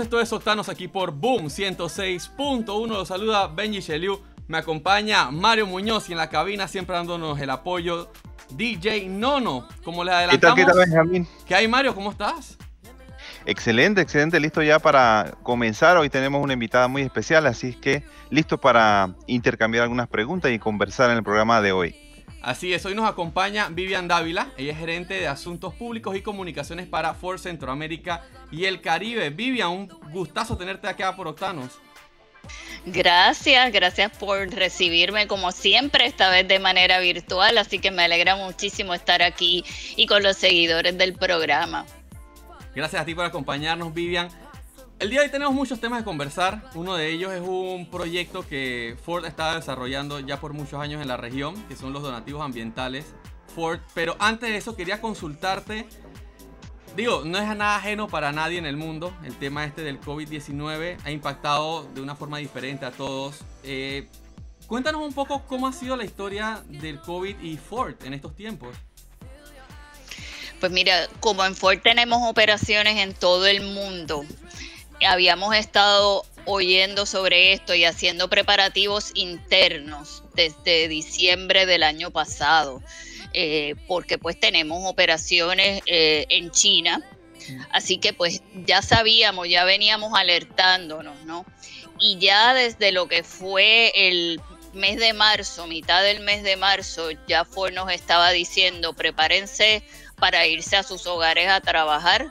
Esto es Octanos aquí por Boom 106.1. Los saluda Benji Sheliu. Me acompaña Mario Muñoz y en la cabina siempre dándonos el apoyo DJ Nono. Como le adelantamos. ¿Qué tal, Benjamín? ¿Qué hay, Mario? ¿Cómo estás? Excelente, excelente. Listo ya para comenzar. Hoy tenemos una invitada muy especial, así que listo para intercambiar algunas preguntas y conversar en el programa de hoy. Así es, hoy nos acompaña Vivian Dávila, ella es gerente de Asuntos Públicos y Comunicaciones para Ford Centroamérica y el Caribe. Vivian, un gustazo tenerte acá por Octanos. Gracias, gracias por recibirme como siempre, esta vez de manera virtual, así que me alegra muchísimo estar aquí y con los seguidores del programa. Gracias a ti por acompañarnos, Vivian. El día de hoy tenemos muchos temas de conversar. Uno de ellos es un proyecto que Ford está desarrollando ya por muchos años en la región, que son los donativos ambientales Ford. Pero antes de eso quería consultarte. Digo, no es nada ajeno para nadie en el mundo. El tema este del COVID-19 ha impactado de una forma diferente a todos. Eh, cuéntanos un poco cómo ha sido la historia del COVID y Ford en estos tiempos. Pues mira, como en Ford tenemos operaciones en todo el mundo, habíamos estado oyendo sobre esto y haciendo preparativos internos desde diciembre del año pasado, eh, porque pues tenemos operaciones eh, en China, así que pues ya sabíamos, ya veníamos alertándonos, ¿no? Y ya desde lo que fue el mes de marzo, mitad del mes de marzo, ya fue nos estaba diciendo, prepárense para irse a sus hogares a trabajar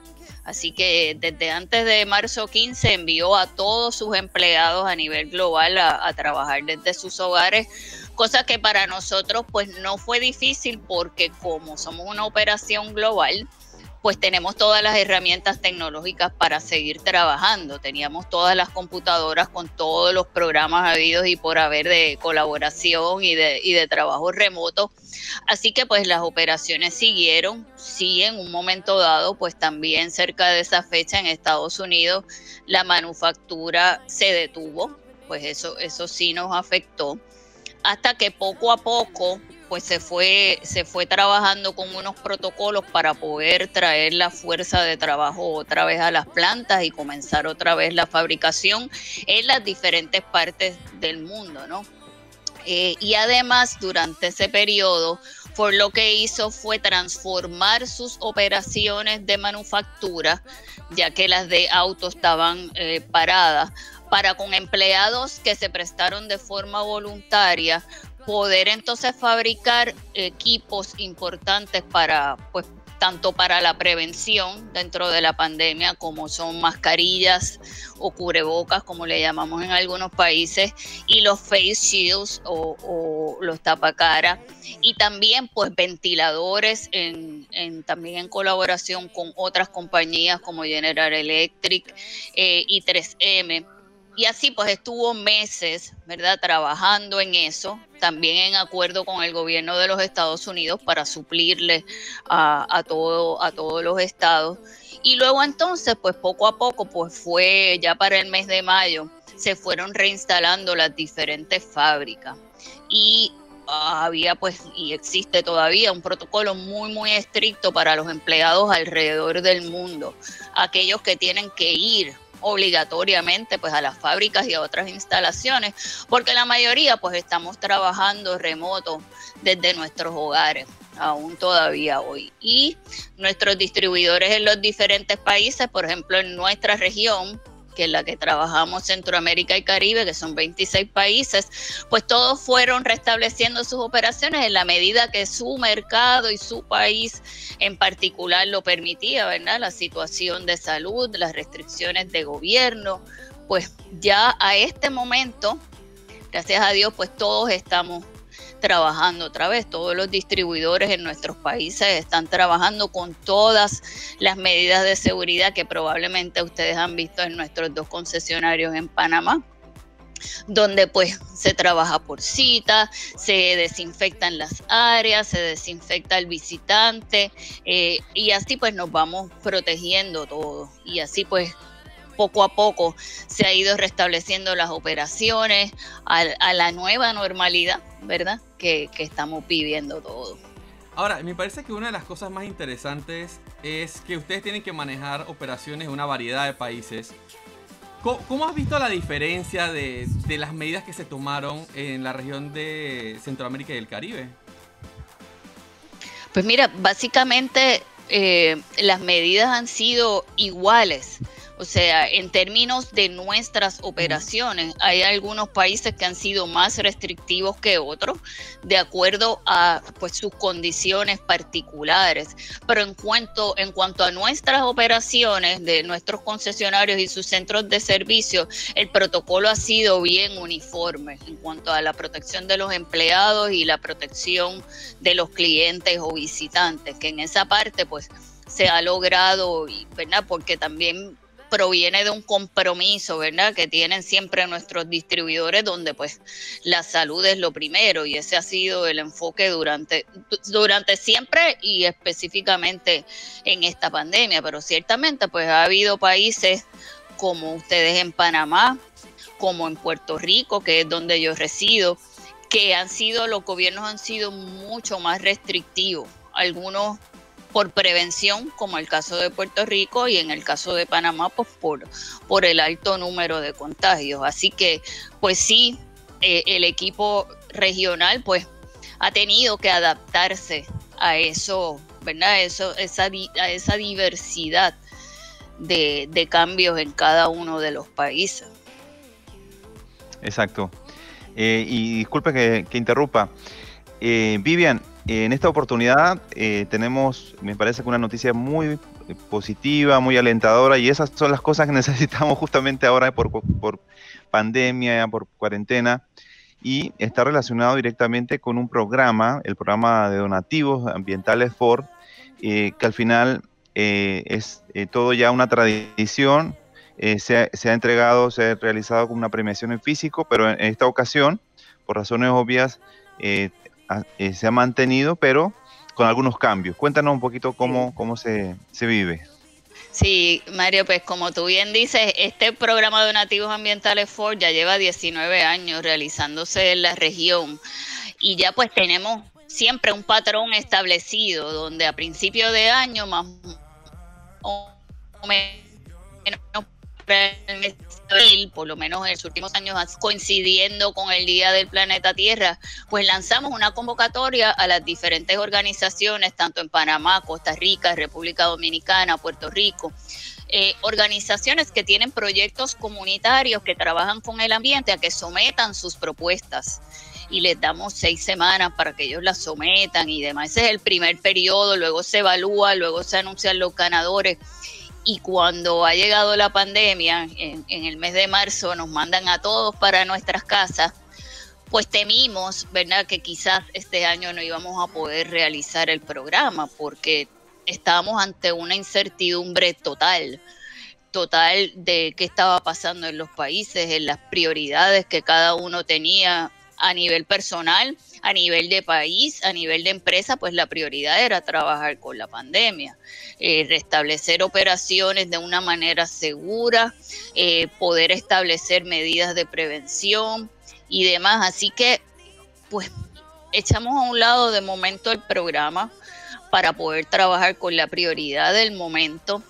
Así que desde antes de marzo 15 envió a todos sus empleados a nivel global a, trabajar desde sus hogares, cosa que para nosotros pues no fue difícil porque como somos una operación global, pues tenemos todas las herramientas tecnológicas para seguir trabajando. Teníamos todas las computadoras con todos los programas habidos y por haber de colaboración y de, y de trabajo remoto. Así que pues las operaciones siguieron. Sí, en un momento dado, pues también cerca de esa fecha en Estados Unidos, la manufactura se detuvo. Pues eso, eso sí nos afectó. Hasta que poco a poco pues se fue, se fue trabajando con unos protocolos para poder traer la fuerza de trabajo otra vez a las plantas y comenzar otra vez la fabricación en las diferentes partes del mundo, ¿no? Eh, y además, durante ese periodo, por lo que hizo fue transformar sus operaciones de manufactura, ya que las de auto estaban eh, paradas, para con empleados que se prestaron de forma voluntaria poder entonces fabricar equipos importantes para, pues, tanto para la prevención dentro de la pandemia, como son mascarillas o cubrebocas, como le llamamos en algunos países, y los face shields o, los tapacaras, y también pues ventiladores en, también en colaboración con otras compañías como General Electric eh, y 3M y así pues estuvo meses, ¿verdad? Trabajando en eso, también en acuerdo con el gobierno de los Estados Unidos para suplirle a, todo, a todos los estados. Y luego entonces, pues poco a poco, pues fue ya para el mes de mayo, se fueron reinstalando las diferentes fábricas. Y había pues y existe todavía un protocolo muy muy estricto para los empleados alrededor del mundo, aquellos que tienen que ir obligatoriamente pues a las fábricas y a otras instalaciones, porque la mayoría pues estamos trabajando remoto desde nuestros hogares aún todavía hoy. Y nuestros distribuidores en los diferentes países, por ejemplo en nuestra región, que la que trabajamos Centroamérica y Caribe, que son 26 países, pues todos fueron restableciendo sus operaciones en la medida que su mercado y su país en particular lo permitía, ¿verdad? La situación de salud, las restricciones de gobierno, pues ya a este momento, gracias a Dios, pues todos estamos trabajando otra vez. Todos los distribuidores en nuestros países están trabajando con todas las medidas de seguridad que probablemente ustedes han visto en nuestros dos concesionarios en Panamá donde pues se trabaja por cita, se desinfectan las áreas, se desinfecta el visitante eh, y así pues nos vamos protegiendo todo y así pues poco a poco se ha ido restableciendo las operaciones a, la nueva normalidad, ¿verdad? Que, que estamos viviendo todo. Ahora, me parece que una de las cosas más interesantes es que ustedes tienen que manejar operaciones en una variedad de países. ¿Cómo, has visto la diferencia de, de, las medidas que se tomaron en la región de Centroamérica y el Caribe? Pues mira, básicamente eh, las medidas han sido iguales. O sea, en términos de nuestras operaciones, hay algunos países que han sido más restrictivos que otros, de acuerdo a pues, sus condiciones particulares. Pero en cuanto, en cuanto a nuestras operaciones de nuestros concesionarios y sus centros de servicio, el protocolo ha sido bien uniforme en cuanto a la protección de los empleados y la protección de los clientes o visitantes, que en esa parte pues se ha logrado, ¿verdad? Porque también proviene de un compromiso, ¿verdad? Que tienen siempre nuestros distribuidores donde pues la salud es lo primero y ese ha sido el enfoque durante, durante siempre y específicamente en esta pandemia, pero ciertamente pues ha habido países como ustedes en Panamá, como en Puerto Rico, que es donde yo resido, que han sido, los gobiernos han sido mucho más restrictivos. Algunos por prevención, como el caso de Puerto Rico y en el caso de Panamá, pues por, por el alto número de contagios. Así que, pues sí, eh, el equipo regional, pues ha tenido que adaptarse a eso, ¿verdad? Eso, esa, a esa diversidad de, cambios en cada uno de los países. Exacto. Eh, y disculpe que, interrumpa. Eh, Vivian, en esta oportunidad eh, tenemos, me parece que una noticia muy eh, positiva, muy alentadora, y esas son las cosas que necesitamos justamente ahora por, pandemia, por cuarentena, y está relacionado directamente con un programa, el programa de donativos ambientales Ford, eh, que al final es todo ya una tradición, se ha, entregado, se ha realizado con una premiación en físico, pero en esta ocasión, por razones obvias, eh, se ha mantenido, pero con algunos cambios. Cuéntanos un poquito cómo, cómo se, se vive. Sí, Mario, pues como tú bien dices, este programa de donativos ambientales Ford ya lleva 19 años realizándose en la región y ya pues tenemos siempre un patrón establecido donde a principio de año más o menos por lo menos en los últimos años coincidiendo con el Día del Planeta Tierra, pues lanzamos una convocatoria a las diferentes organizaciones, tanto en Panamá, Costa Rica, República Dominicana, Puerto Rico, eh, organizaciones que tienen proyectos comunitarios que trabajan con el ambiente a que sometan sus propuestas y les damos seis semanas para que ellos las sometan y demás. Ese es el primer periodo, luego se evalúa, luego se anuncian los ganadores y cuando ha llegado la pandemia, en, el mes de marzo nos mandan a todos para nuestras casas, pues temimos, ¿verdad?, que quizás este año no íbamos a poder realizar el programa porque estábamos ante una incertidumbre total, total de qué estaba pasando en los países, en las prioridades que cada uno tenía a nivel personal, a nivel de país, a nivel de empresa, pues la prioridad era trabajar con la pandemia, eh, restablecer operaciones de una manera segura, eh, poder establecer medidas de prevención y demás. Así que, pues, echamos a un lado de momento el programa para poder trabajar con la prioridad del momento.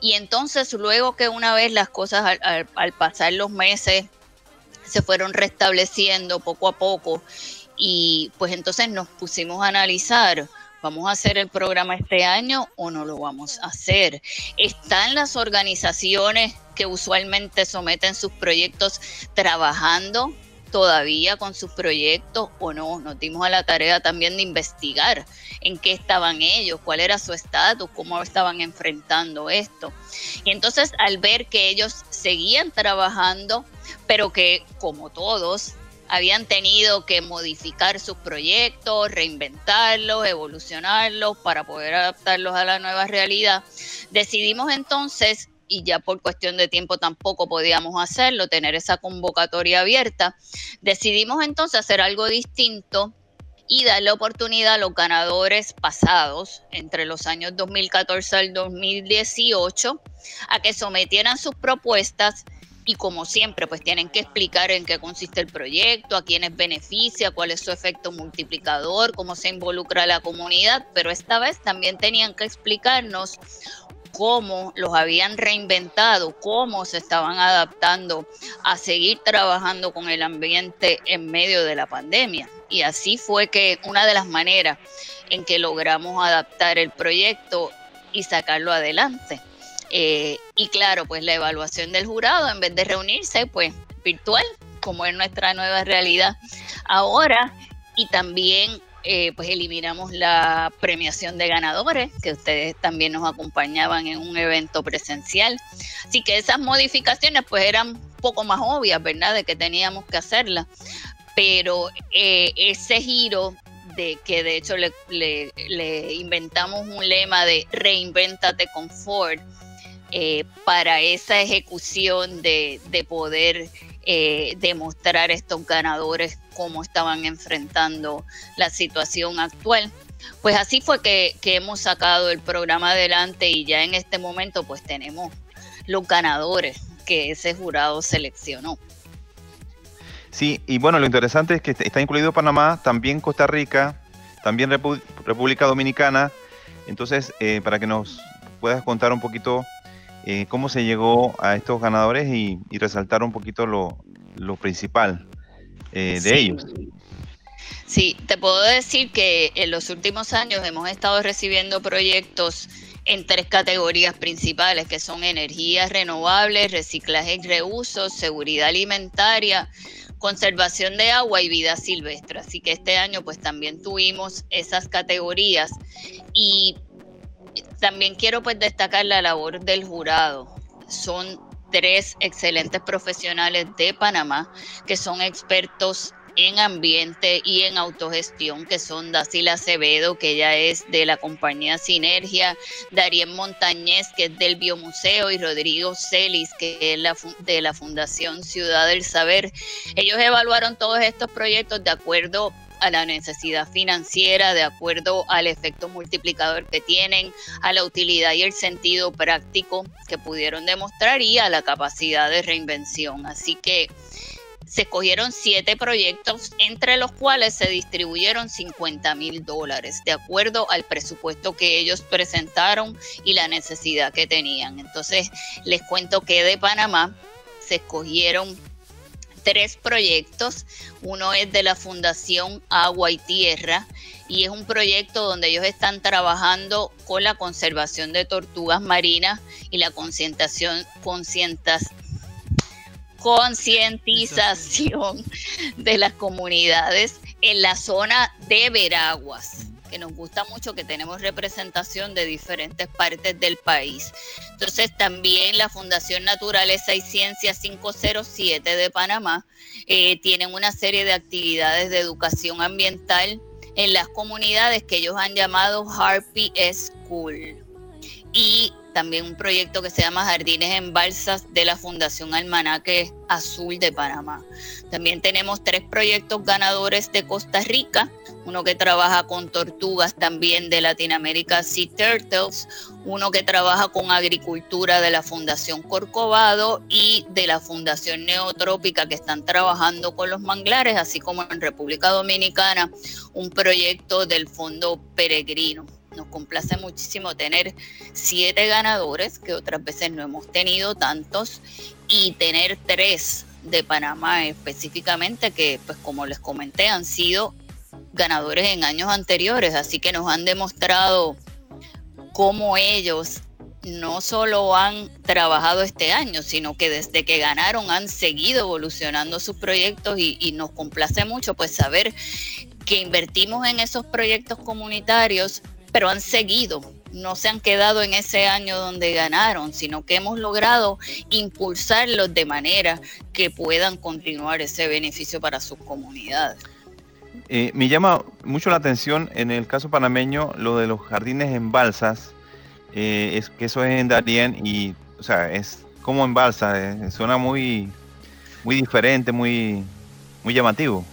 Y entonces luego que una vez las cosas al pasar los meses se fueron restableciendo poco a poco y pues entonces nos pusimos a analizar, ¿vamos a hacer el programa este año o no lo vamos a hacer? ¿Están las organizaciones que usualmente someten sus proyectos trabajando todavía con sus proyectos o no. Nos dimos a la tarea también de investigar en qué estaban ellos, cuál era su estatus, cómo estaban enfrentando esto. Y entonces al ver que ellos seguían trabajando, pero que como todos habían tenido que modificar sus proyectos, reinventarlos, evolucionarlos para poder adaptarlos a la nueva realidad. Decidimos entonces, y ya por cuestión de tiempo tampoco podíamos hacerlo, tener esa convocatoria abierta, decidimos entonces hacer algo distinto y darle oportunidad a los ganadores pasados entre los años 2014 al 2018 a que sometieran sus propuestas y como siempre, pues tienen que explicar en qué consiste el proyecto, a quiénes beneficia, cuál es su efecto multiplicador, cómo se involucra la comunidad, pero esta vez también tenían que explicarnos cómo los habían reinventado, cómo se estaban adaptando a seguir trabajando con el ambiente en medio de la pandemia. Y así fue que una de las maneras en que logramos adaptar el proyecto y sacarlo adelante. Eh, y claro, pues la evaluación del jurado, en vez de reunirse, pues virtual, como es nuestra nueva realidad ahora, y también eh, pues eliminamos la premiación de ganadores, que ustedes también nos acompañaban en un evento presencial. Así que esas modificaciones pues eran un poco más obvias, ¿verdad? De que teníamos que hacerlas. Pero eh, ese giro de que de hecho le, le, inventamos un lema de reinventate con Ford, eh, para esa ejecución de, poder eh, demostrar estos ganadores cómo estaban enfrentando la situación actual. Pues así fue que, hemos sacado el programa adelante y ya en este momento pues tenemos los ganadores que ese jurado seleccionó. Sí, y bueno, lo interesante es que está incluido Panamá, también Costa Rica, también República Dominicana. Entonces, eh, para que nos puedas contar un poquito eh, cómo se llegó a estos ganadores y, resaltar un poquito lo, principal eh, de ellos. Sí, te puedo decir que en los últimos años hemos estado recibiendo proyectos en tres categorías principales, que son energías renovables, reciclaje y reuso, seguridad alimentaria, conservación de agua y vida silvestre. Así que este año pues también tuvimos esas categorías y también quiero pues destacar la labor del jurado. Son tres excelentes profesionales de Panamá que son expertos en ambiente y en autogestión, que son Dacila Acevedo, que ella es de la compañía Sinergia, Darien Montañez, que es del Biomuseo, y Rodrigo Celis, que es la, de la Fundación Ciudad del Saber. Ellos evaluaron todos estos proyectos de acuerdo a la necesidad financiera, de acuerdo al efecto multiplicador que tienen, a la utilidad y el sentido práctico que pudieron demostrar y a la capacidad de reinvención. Así que se escogieron siete proyectos, entre los cuales se distribuyeron 50 mil dólares, de acuerdo al presupuesto que ellos presentaron y la necesidad que tenían. Entonces, les cuento que de Panamá se escogieron tres proyectos. Uno es de la Fundación Agua y Tierra y es un proyecto donde ellos están trabajando con la conservación de tortugas marinas y la concientización, concientización de las comunidades en la zona de Veraguas que nos gusta mucho que tenemos representación de diferentes partes del país. Entonces también la Fundación Naturaleza y Ciencias 507 de Panamá eh, tienen una serie de actividades de educación ambiental en las comunidades que ellos han llamado Harpy School. Y también un proyecto que se llama Jardines en Balsas de la Fundación Almanaque Azul de Panamá. También tenemos tres proyectos ganadores de Costa Rica, uno que trabaja con tortugas también de Latinoamérica Sea Turtles, uno que trabaja con agricultura de la Fundación Corcovado y de la Fundación Neotrópica que están trabajando con los manglares, así como en República Dominicana un proyecto del Fondo Peregrino. Nos complace muchísimo tener siete ganadores, que otras veces no hemos tenido tantos, y tener tres de Panamá específicamente, que pues como les comenté, han sido ganadores en años anteriores, así que nos han demostrado cómo ellos no solo han trabajado este año, sino que desde que ganaron han seguido evolucionando sus proyectos y, nos complace mucho pues saber que invertimos en esos proyectos comunitarios pero han seguido no se han quedado en ese año donde ganaron, sino que hemos logrado impulsarlos de manera que puedan continuar ese beneficio para sus comunidades. Eh, me llama mucho la atención en el caso panameño lo de los jardines en balsas, eh, es que eso es en Darien y, o sea, es como en balsa, eh, suena muy, muy diferente, muy, muy llamativo.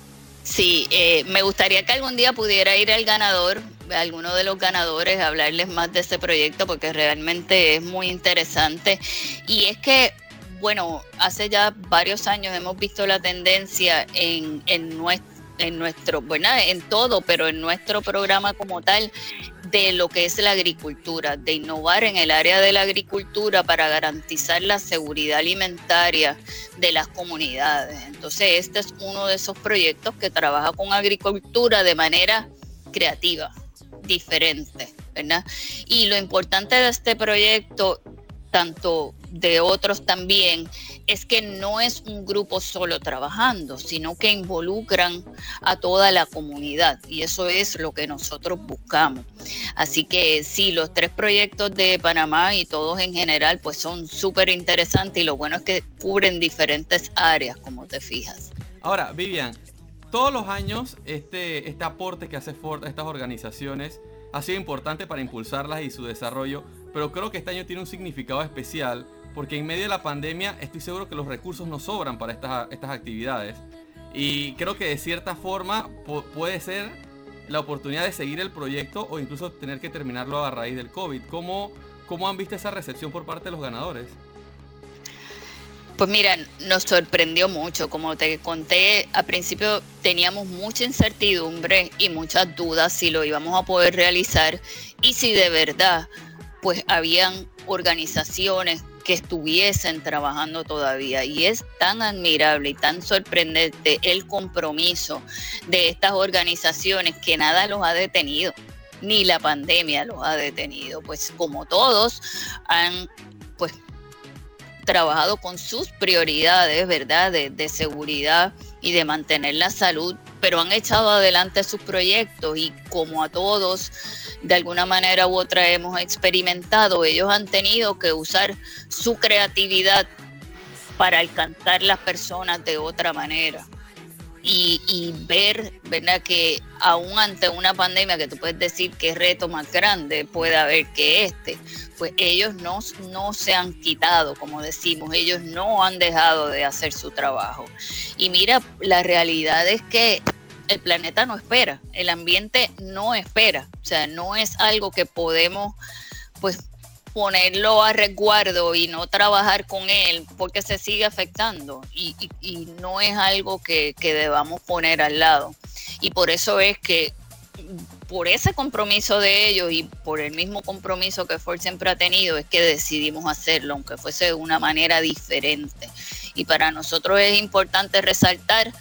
Sí, me gustaría que algún día pudiera ir al ganador, a alguno de los ganadores, hablarles más de ese proyecto porque realmente es muy interesante. Y es que bueno, hace ya varios años hemos visto la tendencia en, en, nuestro en nuestro, bueno, en todo, pero en nuestro programa como tal, de lo que es la agricultura, de innovar en el área de la agricultura para garantizar la seguridad alimentaria de las comunidades. Entonces, este es uno de esos proyectos que trabaja con agricultura de manera creativa, diferente, ¿verdad? Y lo importante de este proyecto, tanto de otros también, es que no es un grupo solo trabajando, sino que involucran a toda la comunidad y eso es lo que nosotros buscamos. Así que sí, los tres proyectos de Panamá y todos en general pues son súper interesantes y lo bueno es que cubren diferentes áreas, como te fijas. Ahora, Vivian, todos los años este, este aporte que hace Ford a estas organizaciones ha sido importante para impulsarlas y su desarrollo, pero creo que este año tiene un significado especial porque en medio de la pandemia estoy seguro que los recursos no sobran para estas, estas actividades. Y creo que de cierta forma puede ser la oportunidad de seguir el proyecto o incluso tener que terminarlo a raíz del COVID. ¿Cómo, cómo han visto esa recepción por parte de los ganadores? Pues mira, nos sorprendió mucho. Como te conté, al principio teníamos mucha incertidumbre y muchas dudas si lo íbamos a poder realizar y si de verdad, pues habían organizaciones, que estuviesen trabajando todavía. Y es tan admirable y tan sorprendente el compromiso de estas organizaciones que nada los ha detenido, ni la pandemia los ha detenido. Pues como todos han pues trabajado con sus prioridades, ¿verdad? De, de seguridad y de mantener la salud, pero han echado adelante sus proyectos y como a todos de alguna manera u otra hemos experimentado, ellos han tenido que usar su creatividad para alcanzar las personas de otra manera. Y, ver, ¿verdad? Que aún ante una pandemia que tú puedes decir que reto más grande puede haber que este, pues ellos no, no se han quitado, como decimos, ellos no han dejado de hacer su trabajo. Y mira, la realidad es que el planeta no espera, el ambiente no espera, o sea, no es algo que podemos pues ponerlo a resguardo y no trabajar con él porque se sigue afectando y, no es algo que, que, debamos poner al lado. Y por eso es que por ese compromiso de ellos y por el mismo compromiso que Ford siempre ha tenido es que decidimos hacerlo, aunque fuese de una manera diferente. Y para nosotros es importante resaltar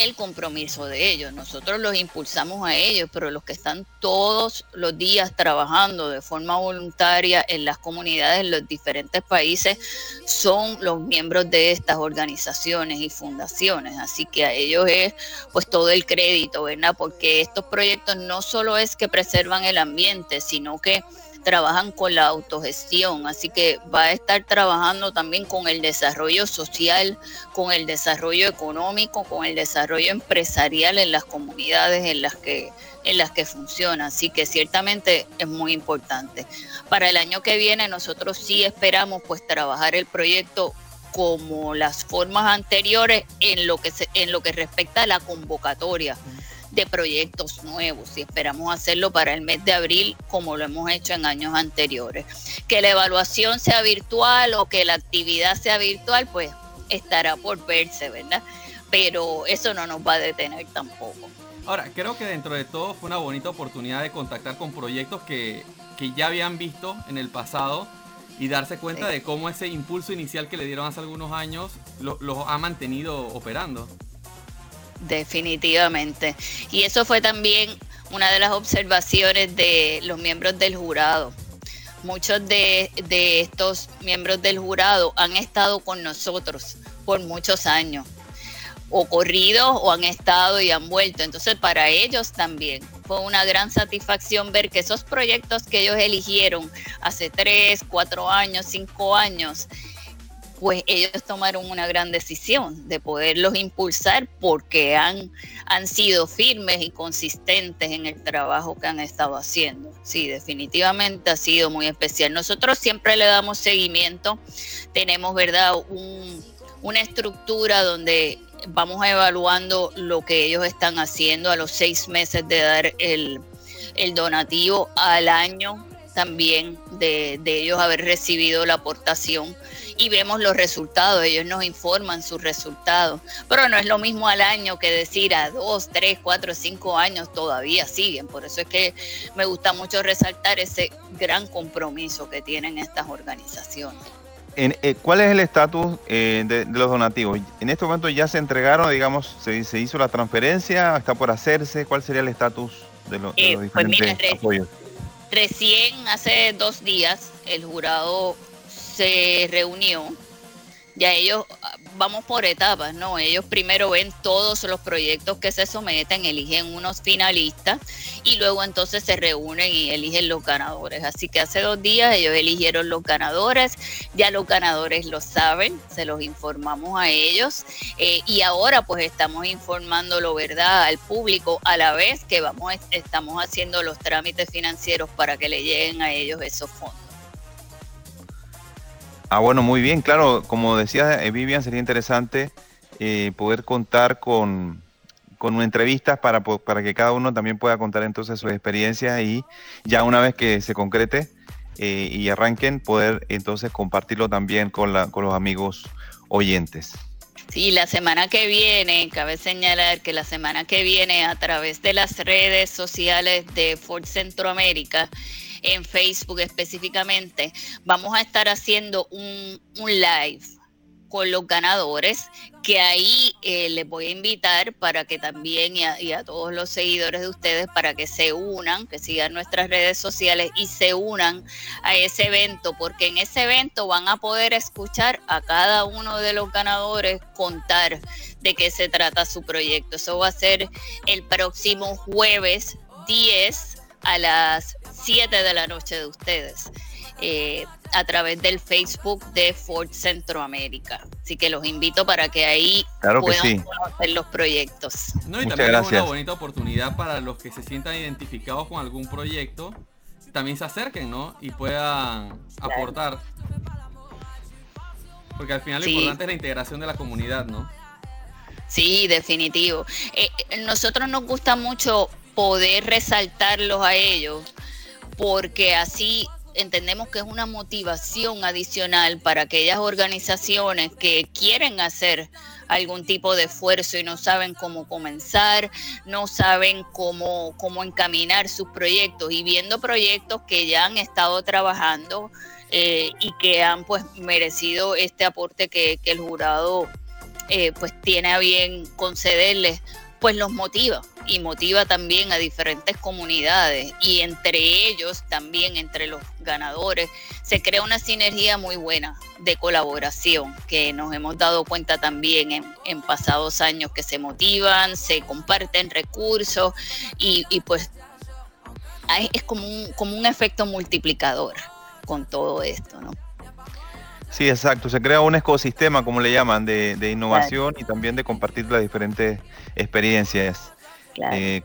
el compromiso de ellos. Nosotros los impulsamos a ellos, pero los que están todos los días trabajando de forma voluntaria en las comunidades en los diferentes países son los miembros de estas organizaciones y fundaciones. Así que a ellos es pues todo el crédito, ¿verdad? Porque estos proyectos no solo es que preservan el ambiente, sino que trabajan con la autogestión, así que va a estar trabajando también con el desarrollo social, con el desarrollo económico, con el desarrollo empresarial en las comunidades en las que en las que funciona, así que ciertamente es muy importante. Para el año que viene nosotros sí esperamos pues trabajar el proyecto como las formas anteriores en lo que se, en lo que respecta a la convocatoria de proyectos nuevos y esperamos hacerlo para el mes de abril como lo hemos hecho en años anteriores. Que la evaluación sea virtual o que la actividad sea virtual, pues estará por verse, ¿verdad? Pero eso no nos va a detener tampoco. Ahora, creo que dentro de todo fue una bonita oportunidad de contactar con proyectos que, que ya habían visto en el pasado y darse cuenta de cómo ese impulso inicial que le dieron hace algunos años los lo ha mantenido operando. Definitivamente. Y eso fue también una de las observaciones de los miembros del jurado. Muchos de, estos miembros del jurado han estado con nosotros por muchos años, o o han estado y han vuelto. Entonces, para ellos también fue una gran satisfacción ver que esos proyectos que ellos eligieron hace tres, cuatro años, cinco años, pues ellos tomaron una gran decisión de poderlos impulsar porque han, han sido firmes y consistentes en el trabajo que han estado haciendo. Sí, definitivamente ha sido muy especial. Nosotros siempre le damos seguimiento, tenemos, ¿verdad?, una estructura donde vamos evaluando lo que ellos están haciendo a los seis meses de dar el, el donativo al año también de, de, ellos haber recibido la aportación y vemos los resultados, ellos nos informan sus resultados, pero no es lo mismo al año que decir a dos, tres, cuatro, cinco años todavía siguen, por eso es que me gusta mucho resaltar ese gran compromiso que tienen estas organizaciones. Eh, ¿Cuál es el estatus eh, de, los donativos? En este momento ya se entregaron, digamos, se, se hizo la transferencia, está por hacerse, ¿cuál sería el estatus de, los eh, pues diferentes apoyos? Recién hace dos días el jurado se reunió. Ya ellos, vamos por etapas, ¿no? Ellos primero ven todos los proyectos que se someten, eligen unos finalistas y luego entonces se reúnen y eligen los ganadores. Así que hace dos días ellos eligieron los ganadores, ya los ganadores lo saben, se los informamos a ellos eh, y ahora pues estamos informándolo, ¿verdad?, al público a la vez que vamos, estamos haciendo los trámites financieros para que le lleguen a ellos esos fondos. Ah, bueno, muy bien, claro, como decía eh, Vivian, sería interesante eh, poder contar con, con entrevistas para, para que cada uno también pueda contar entonces sus experiencias y ya una vez que se concrete eh, y arranquen, poder entonces compartirlo también con, la, con los amigos oyentes. Sí, la semana que viene, cabe señalar que la semana que viene a través de las redes sociales de Ford Centroamérica, en Facebook específicamente, vamos a estar haciendo un, live con los ganadores, que ahí eh, les voy a invitar para que también y a, y a, todos los seguidores de ustedes para que se unan, que sigan nuestras redes sociales y se unan a ese evento, porque en ese evento van a poder escuchar a cada uno de los ganadores contar de qué se trata su proyecto. Eso va a ser el próximo jueves 10 a las 7 de la noche de ustedes. Eh, a través del Facebook de Ford Centroamérica. Así que los invito para que ahí puedan conocer los proyectos. No, y también es una bonita oportunidad para los que se sientan identificados con algún proyecto, también se acerquen, ¿no? Y puedan aportar. Porque al final lo importante es la integración de la comunidad, ¿no? Sí, definitivo. Eh, nosotros nos gusta mucho poder resaltarlos a ellos, porque así entendemos que es una motivación adicional para aquellas organizaciones que quieren hacer algún tipo de esfuerzo y no saben cómo comenzar, no saben cómo, cómo encaminar sus proyectos y viendo proyectos que ya han estado trabajando eh, y que han pues merecido este aporte que, que el jurado eh, pues tiene a bien concederles, pues los motiva y motiva también a diferentes comunidades y entre ellos también entre los ganadores se crea una sinergia muy buena de colaboración que nos hemos dado cuenta también en, pasados años que se motivan, se comparten recursos y, pues es como un, como un efecto multiplicador con todo esto, ¿no? Sí, exacto. Se crea un ecosistema, como le llaman, de, de innovación y también de compartir las diferentes experiencias. Eh,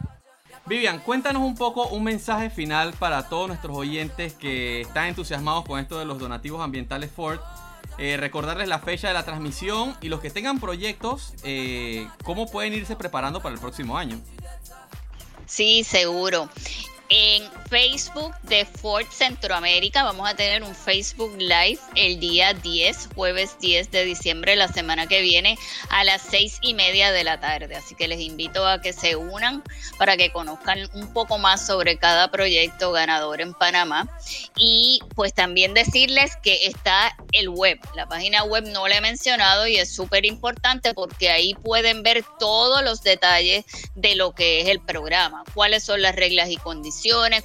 Vivian, cuéntanos un poco un mensaje final para todos nuestros oyentes que están entusiasmados con esto de los donativos ambientales Ford. Eh, recordarles la fecha de la transmisión y los que tengan proyectos, eh, cómo pueden irse preparando para el próximo año. Sí, seguro. En Facebook de Ford Centroamérica vamos a tener un Facebook Live el día 10, jueves 10 de diciembre, la semana que viene, a las seis y media de la tarde. Así que les invito a que se unan para que conozcan un poco más sobre cada proyecto ganador en Panamá. Y pues también decirles que está el web. La página web no la he mencionado y es súper importante porque ahí pueden ver todos los detalles de lo que es el programa, cuáles son las reglas y condiciones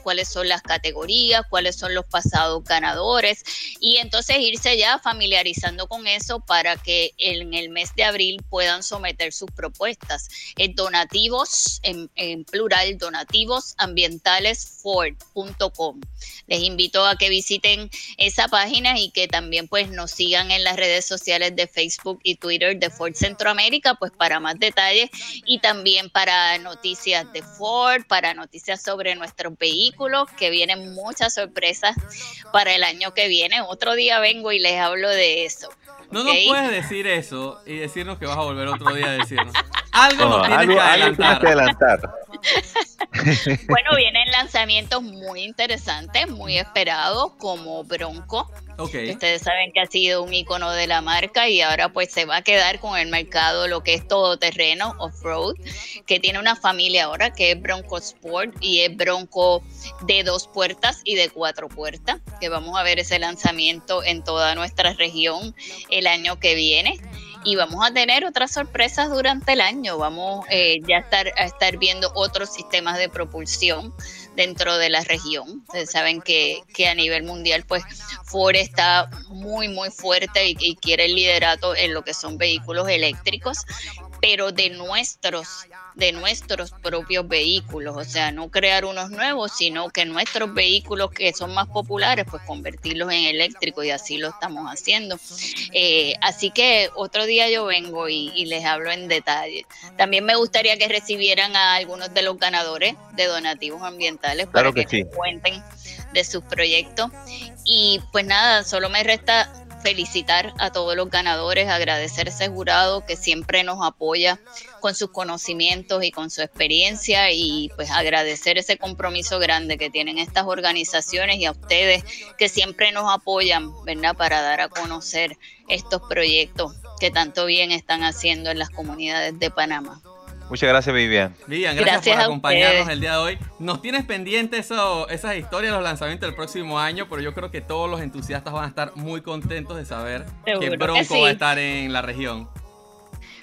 cuáles son las categorías, cuáles son los pasados ganadores y entonces irse ya familiarizando con eso para que en el mes de abril puedan someter sus propuestas. En donativos, en, en plural, donativos ambientales Ford.com. Les invito a que visiten esa página y que también pues nos sigan en las redes sociales de Facebook y Twitter de Ford Centroamérica pues para más detalles y también para noticias de Ford, para noticias sobre nuestros vehículos, que vienen muchas sorpresas para el año que viene. Otro día vengo y les hablo de eso. No nos puedes decir eso y decirnos que vas a volver otro día a decirnos. Algo nos tienes que adelantar. que adelantar. bueno, vienen lanzamientos muy interesantes, muy esperados, como Bronco. Ustedes saben que ha sido un icono de la marca y ahora pues se va a quedar con el mercado lo que es todoterreno, off-road, que tiene una familia ahora que es Bronco Sport y es Bronco de dos puertas y de cuatro puertas, que vamos a ver ese lanzamiento en toda nuestra región el año que viene. Y vamos a tener otras sorpresas durante el año. Vamos eh, ya estar, a estar viendo otros sistemas de propulsión dentro de la región. Ustedes saben que, que a nivel mundial, pues Ford está muy, muy fuerte y, y quiere el liderato en lo que son vehículos eléctricos, pero de nuestros de nuestros propios vehículos, o sea, no crear unos nuevos, sino que nuestros vehículos que son más populares, pues convertirlos en eléctricos y así lo estamos haciendo. Eh, así que otro día yo vengo y, y, les hablo en detalle. También me gustaría que recibieran a algunos de los ganadores de donativos ambientales para claro que, que sí. cuenten de sus proyectos. Y pues nada, solo me resta felicitar a todos los ganadores, agradecer a ese jurado que siempre nos apoya con sus conocimientos y con su experiencia y pues agradecer ese compromiso grande que tienen estas organizaciones y a ustedes que siempre nos apoyan, ¿verdad? Para dar a conocer estos proyectos que tanto bien están haciendo en las comunidades de Panamá. Muchas gracias, Vivian. Vivian, gracias, gracias por acompañarnos el día de hoy. Nos tienes pendiente eso, esas historias, los lanzamientos del próximo año, pero yo creo que todos los entusiastas van a estar muy contentos de saber Seguro que Bronco que sí. va a estar en la región.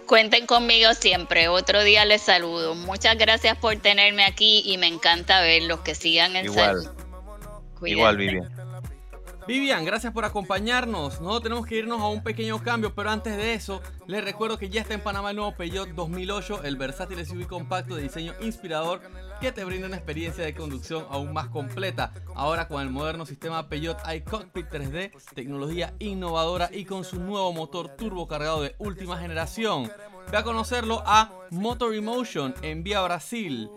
Cuenten conmigo siempre. Otro día les saludo. Muchas gracias por tenerme aquí y me encanta verlos. Que sigan en Igual. salud. Igual, Vivian. Vivian, gracias por acompañarnos. Nosotros tenemos que irnos a un pequeño cambio, pero antes de eso, les recuerdo que ya está en Panamá el nuevo Peugeot 2008, el versátil SUV compacto de diseño inspirador que te brinda una experiencia de conducción aún más completa. Ahora con el moderno sistema Peugeot iCockpit 3D, tecnología innovadora y con su nuevo motor turbo cargado de última generación. Ve a conocerlo a Motor Emotion en Vía Brasil.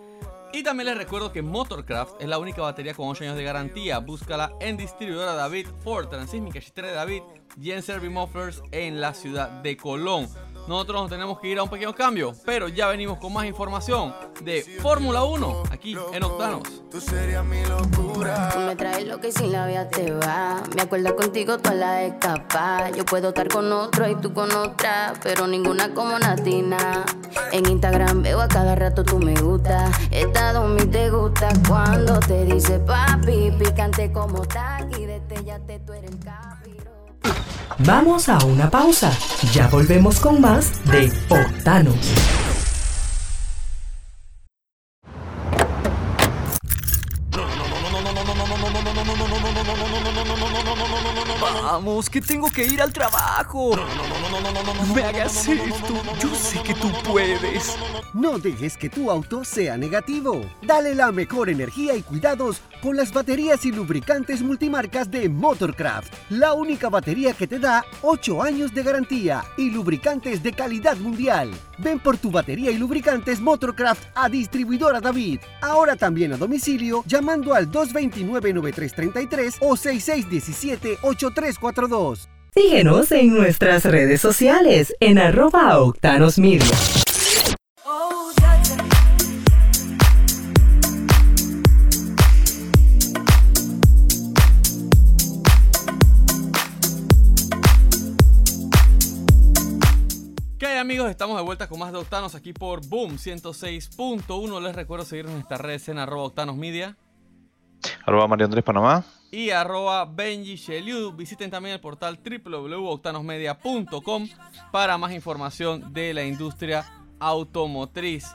Y también les recuerdo que Motorcraft es la única batería con 8 años de garantía. Búscala en distribuidora David, Ford, Transísmica, de David y en Servimufflers en la ciudad de Colón. Nosotros nos tenemos que ir a un pequeño cambio, pero ya venimos con más información de Fórmula 1 aquí en Octanos. Tú serías mi locura. Tú me traes lo que sin la vida te va. Me acuerdo contigo toda la escapa. Yo puedo estar con otro y tú con otra, pero ninguna como Natina. En Instagram veo a cada rato tú me gusta. Estado mi te gusta cuando te dice papi, picante como taqui, destellate tú eres el capirote. Vamos a una pausa. Ya volvemos con más de Octanos. Vamos, que tengo que ir al trabajo. No me hagas esto. Yo sé que tú puedes. No dejes que tu auto sea negativo. Dale la mejor energía y cuidados con las baterías y lubricantes multimarcas de Motorcraft. La única batería que te da 8 años de garantía y lubricantes de calidad mundial. Ven por tu batería y lubricantes Motorcraft a distribuidora David. Ahora también a domicilio llamando al 229-9333 o 6617-8342. Síguenos en nuestras redes sociales en arroba Octanos Media. ¿Qué hay amigos? Estamos de vuelta con más de Octanos aquí por Boom 106.1. Les recuerdo seguirnos en nuestras redes en arroba Octanos Media Arroba Mario Andrés Panamá. y arroba Benji Sheliu. Visiten también el portal www.octanosmedia.com para más información de la industria automotriz.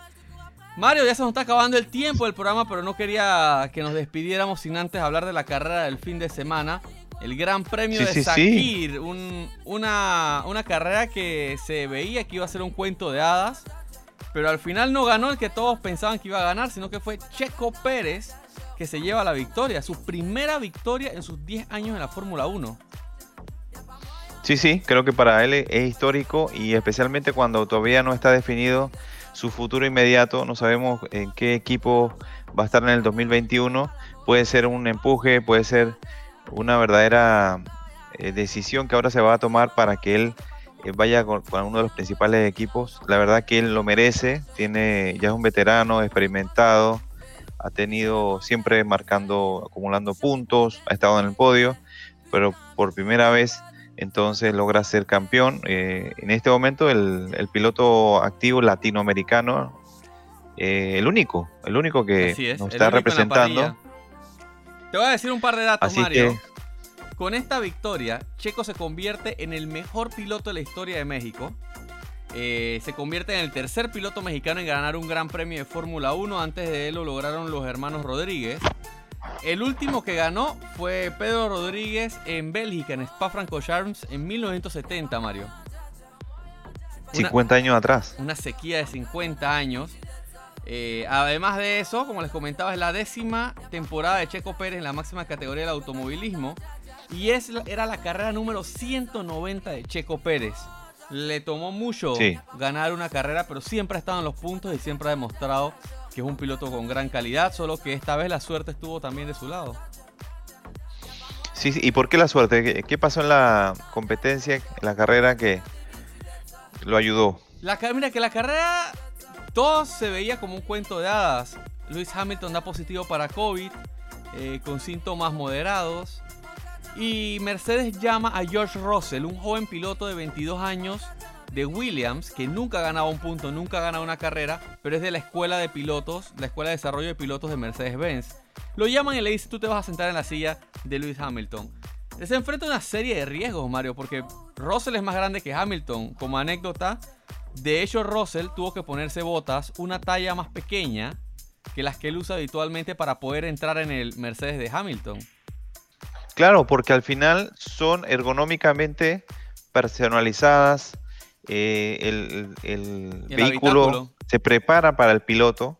Mario, ya se nos está acabando el tiempo del programa, pero no quería que nos despidiéramos sin antes hablar de la carrera del fin de semana. El Gran Premio Sí, de sí, sí. Sakir, un- una, una carrera que se veía que iba a ser un cuento de hadas, pero al final no ganó el que todos pensaban que iba a ganar, sino que fue Checo Pérez que se lleva la victoria, su primera victoria en sus 10 años en la Fórmula 1. Sí, sí, creo que para él es histórico y especialmente cuando todavía no está definido su futuro inmediato, no sabemos en qué equipo va a estar en el 2021, puede ser un empuje, puede ser una verdadera eh, decisión que ahora se va a tomar para que él eh, vaya con, con uno de los principales equipos. La verdad que él lo merece, tiene ya es un veterano, experimentado, ha tenido siempre marcando, acumulando puntos, ha estado en el podio, pero por primera vez entonces logra ser campeón. Eh, en este momento el, el piloto activo latinoamericano, eh, el único, el único que es, nos está representando. Te voy a decir un par de datos, Así Mario. que Con esta victoria, Checo se convierte en el mejor piloto de la historia de México. Eh, se convierte en el tercer piloto mexicano en ganar un gran premio de Fórmula 1. Antes de él lo lograron los hermanos Rodríguez. El último que ganó fue Pedro Rodríguez en Bélgica, en Spa-Francorchamps, en 1970, Mario. Una- 50 años atrás. una sequía de 50 años. Eh, además de eso, como les comentaba, es la décima temporada de Checo Pérez en la máxima categoría del automovilismo. Y es, era la carrera número 190 de Checo Pérez. Le tomó mucho Sí. ganar una carrera, pero siempre ha estado en los puntos y siempre ha demostrado que es un piloto con gran calidad, solo que esta vez la suerte estuvo también de su lado. Sí, sí, ¿Y por qué la suerte? ¿Qué, qué pasó en la competencia, en la carrera que lo ayudó? La, mira que la carrera todo se veía como un cuento de hadas. Lewis Hamilton da positivo para COVID eh, con síntomas moderados. Y Mercedes llama a George Russell, un joven piloto de 22 años de Williams, que nunca ha ganado un punto, nunca ha ganado una carrera, pero es de la escuela de pilotos, la escuela de desarrollo de pilotos de Mercedes-Benz. Lo llaman y le dicen, tú te vas a sentar en la silla de Lewis Hamilton. Se enfrenta a una serie de riesgos, Mario, porque Russell es más grande que Hamilton. Como anécdota, de hecho Russell tuvo que ponerse botas una talla más pequeña que las que él usa habitualmente para poder entrar en el Mercedes de Hamilton. Claro, porque al final son ergonómicamente personalizadas. eh, el el Y el vehículo habitáculo. se prepara para el piloto.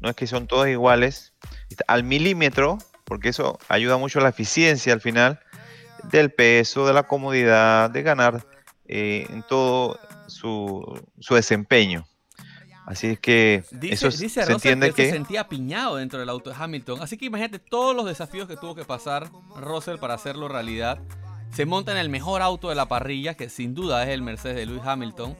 No es que son todas iguales. Al milímetro, porque eso ayuda mucho a la eficiencia al final del peso, de la comodidad, de ganar eh, en todo su, su desempeño. Así es que Dice, eso se Russell entiende que se sentía apiñado dentro del auto de Hamilton. Así que imagínate todos los desafíos que tuvo que pasar Russell para hacerlo realidad. Se monta en el mejor auto de la parrilla, que sin duda es el Mercedes de Lewis Hamilton.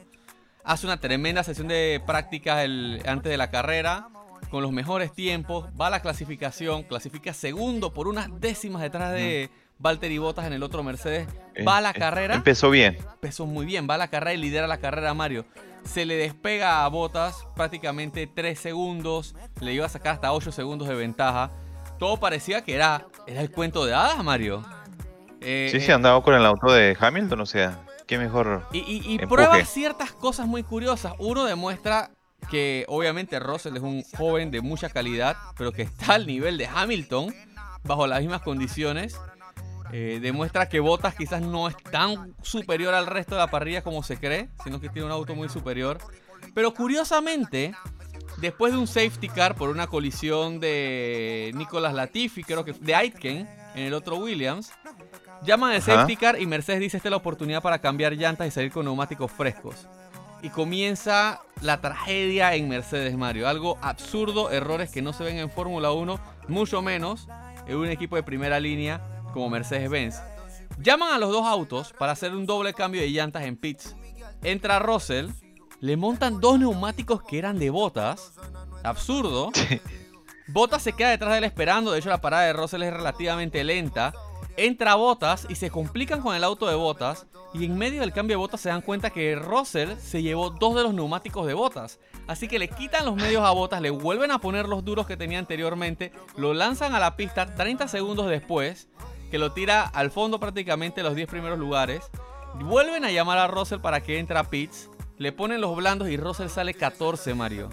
Hace una tremenda sesión de prácticas el- antes de la carrera, con los mejores tiempos. Va a la clasificación, clasifica segundo por unas décimas detrás de Valtteri Bottas en el otro Mercedes. Va a la eh, carrera Empezó bien. empezó muy bien, va a la carrera y lidera la carrera Mario. Se le despega a Botas prácticamente 3 segundos, le iba a sacar hasta 8 segundos de ventaja. Todo parecía que era, era el cuento de hadas, Mario. Eh, Sí, eh, sí, andaba con el auto de Hamilton, o sea, qué mejor. y, y- y prueba ciertas cosas muy curiosas. Uno demuestra que obviamente Russell es un joven de mucha calidad, pero que está al nivel de Hamilton, bajo las mismas condiciones. Eh, demuestra que Bottas quizás no es tan superior al resto de la parrilla como se cree, sino que tiene un auto muy superior. Pero curiosamente, después de un safety car por una colisión de Nicolas Latifi, creo que de Aitken, en el otro Williams, llaman el safety car y Mercedes dice esta es la oportunidad para cambiar llantas y salir con neumáticos frescos. Y comienza la tragedia en Mercedes Mario. Algo absurdo, errores que no se ven en Fórmula 1, mucho menos en un equipo de primera línea como Mercedes-Benz. Llaman a los dos autos para hacer un doble cambio de llantas en pits. Entra Russell, le montan dos neumáticos que eran de botas. Absurdo. Botas se queda detrás de él esperando. De hecho, la parada de Russell es relativamente lenta. Entra Botas y se complican con el auto de Botas. Y en medio del cambio de Botas se dan cuenta que Russell se llevó dos de los neumáticos de Botas. Así que le quitan los medios a Botas, le vuelven a poner los duros que tenía anteriormente. Lo lanzan a la pista 30 segundos después. Que lo tira al fondo prácticamente los 10 primeros lugares. Vuelven a llamar a Russell para que entre a pits. Le ponen los blandos y Russell sale 14, Mario.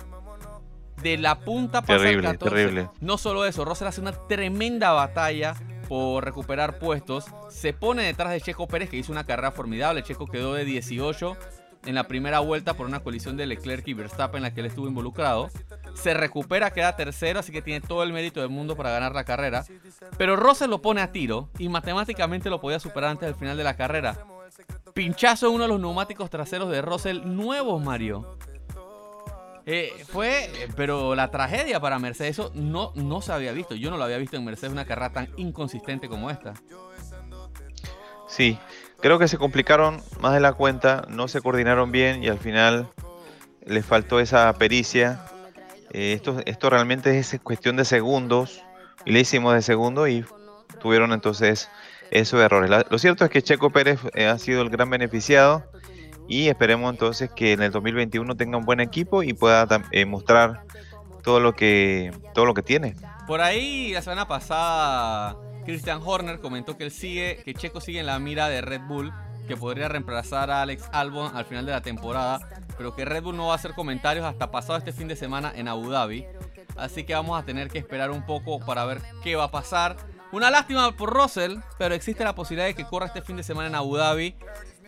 de la punta pasa Terrible, el 14. terrible. No solo eso, Russell hace una tremenda batalla por recuperar puestos. Se pone detrás de Checo Pérez, que hizo una carrera formidable. Checo quedó de 18 en la primera vuelta por una colisión de Leclerc y Verstappen en la que él estuvo involucrado. Se recupera, queda tercero, así que tiene todo el mérito del mundo para ganar la carrera. Pero Russell lo pone a tiro y matemáticamente lo podía superar antes del final de la carrera. Pinchazo en uno de los neumáticos traseros de Russell nuevos, Mario. Eh, fue, eh, pero la tragedia para Mercedes, eso no, no se había visto. Yo no lo había visto en Mercedes una carrera tan inconsistente como esta. Sí, creo que se complicaron más de la cuenta, no se coordinaron bien y al final les faltó esa pericia. Eh, esto, esto realmente es cuestión de segundos, hicimos de segundo y tuvieron entonces esos errores. Lo cierto es que Checo Pérez eh, ha sido el gran beneficiado y esperemos entonces que en el 2021 tenga un buen equipo y pueda eh, mostrar todo lo que todo lo que tiene. Por ahí, la semana pasada, Christian Horner comentó que sigue, que Checo sigue en la mira de Red Bull, que podría reemplazar a Alex Albon al final de la temporada, pero que Red Bull no va a hacer comentarios hasta pasado este fin de semana en Abu Dhabi. Así que vamos a tener que esperar un poco para ver qué va a pasar. Una lástima por Russell, pero existe la posibilidad de que corra este fin de semana en Abu Dhabi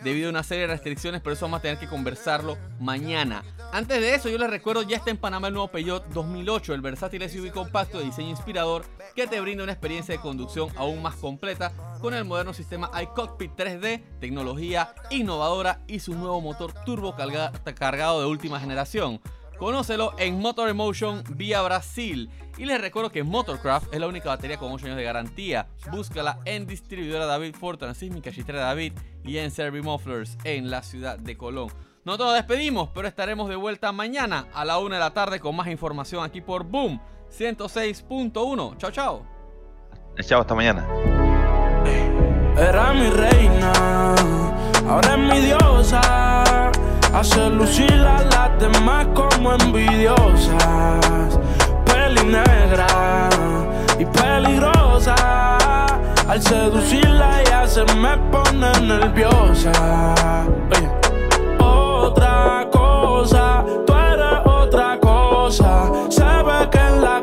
debido a una serie de restricciones, pero eso vamos a tener que conversarlo mañana. Antes de eso, yo les recuerdo, ya está en Panamá el nuevo Peugeot 2008, el versátil SUV compacto de diseño inspirador que te brinda una experiencia de conducción aún más completa con el moderno sistema iCockpit 3D, tecnología innovadora y su nuevo motor turbo carga- cargado de última generación. Conócelo en Motor Emotion vía Brasil. Y les recuerdo que Motorcraft es la única batería con 8 años de garantía. Búscala en distribuidora David Ford, Transísmica, Chitrera David y en Servi Mufflers en la ciudad de Colón. Nosotros nos despedimos, pero estaremos de vuelta mañana a la 1 de la tarde con más información aquí por Boom 106.1. Chao, chao. Chao, hasta mañana. Era mi reina, ahora es mi diosa. Hace lucir a las demás como envidiosas. Peli negra y peligrosa. Al seducirla ella se me pone nerviosa. Oye. Otra cosa, tú eres otra cosa. Ve que en la